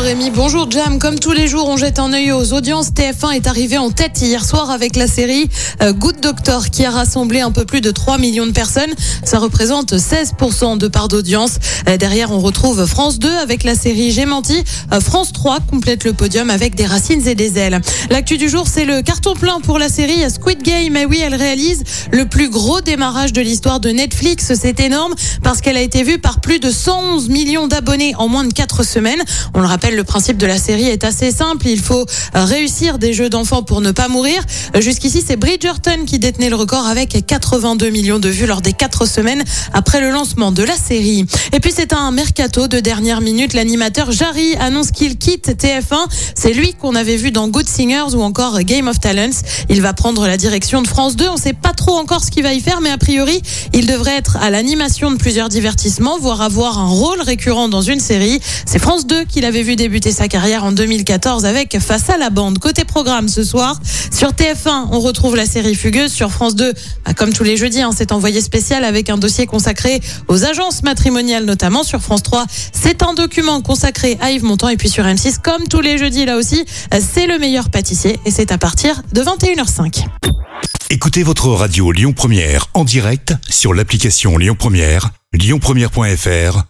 Rémi, bonjour Jam. Comme tous les jours, on jette un œil aux audiences. TF1 est arrivé en tête hier soir avec la série euh, Good Doctor qui a rassemblé un peu plus de 3 millions de personnes. Ça représente 16% de part d'audience. Euh, derrière, on retrouve France 2 avec la série J'ai menti. Euh, France 3 complète le podium avec des racines et des ailes. L'actu du jour, c'est le carton plein pour la série Squid Game. Et oui, elle réalise le plus gros démarrage de l'histoire de Netflix. C'est énorme parce qu'elle a été vue par plus de 111 millions d'abonnés en moins de 4 semaines. Le rappelle, le principe de la série est assez simple. Il faut euh, réussir des jeux d'enfants pour ne pas mourir. Euh, Jusqu'ici, c'est Bridgerton qui détenait le record avec 82 millions de vues lors des 4 semaines après le lancement de la série. Et puis, c'est un mercato de dernière minute. L'animateur Jarry annonce qu'il quitte TF1. C'est lui qu'on avait vu dans Good Singers ou encore Game of Talents. Il va prendre la direction de France 2. On sait pas trop encore ce qu'il va y faire, mais a priori, il devrait être à l'animation de plusieurs divertissements, voire avoir un rôle récurrent dans une série. C'est France 2 qu'il avait vu débuter sa carrière en 2014 avec Face à la bande. Côté programme ce soir, sur TF1, on retrouve la série Fugueuse. Sur France 2, bah, comme tous les jeudis, hein, c'est envoyé spécial avec un dossier consacré aux agences matrimoniales notamment. Sur France 3, c'est un document consacré à Yves Montand. Et puis sur M6, comme tous les jeudis là aussi, c'est le meilleur pâtissier et c'est à partir de 21h05. Écoutez votre radio Lyon Première en direct sur l'application Lyon Première, lyonpremière.fr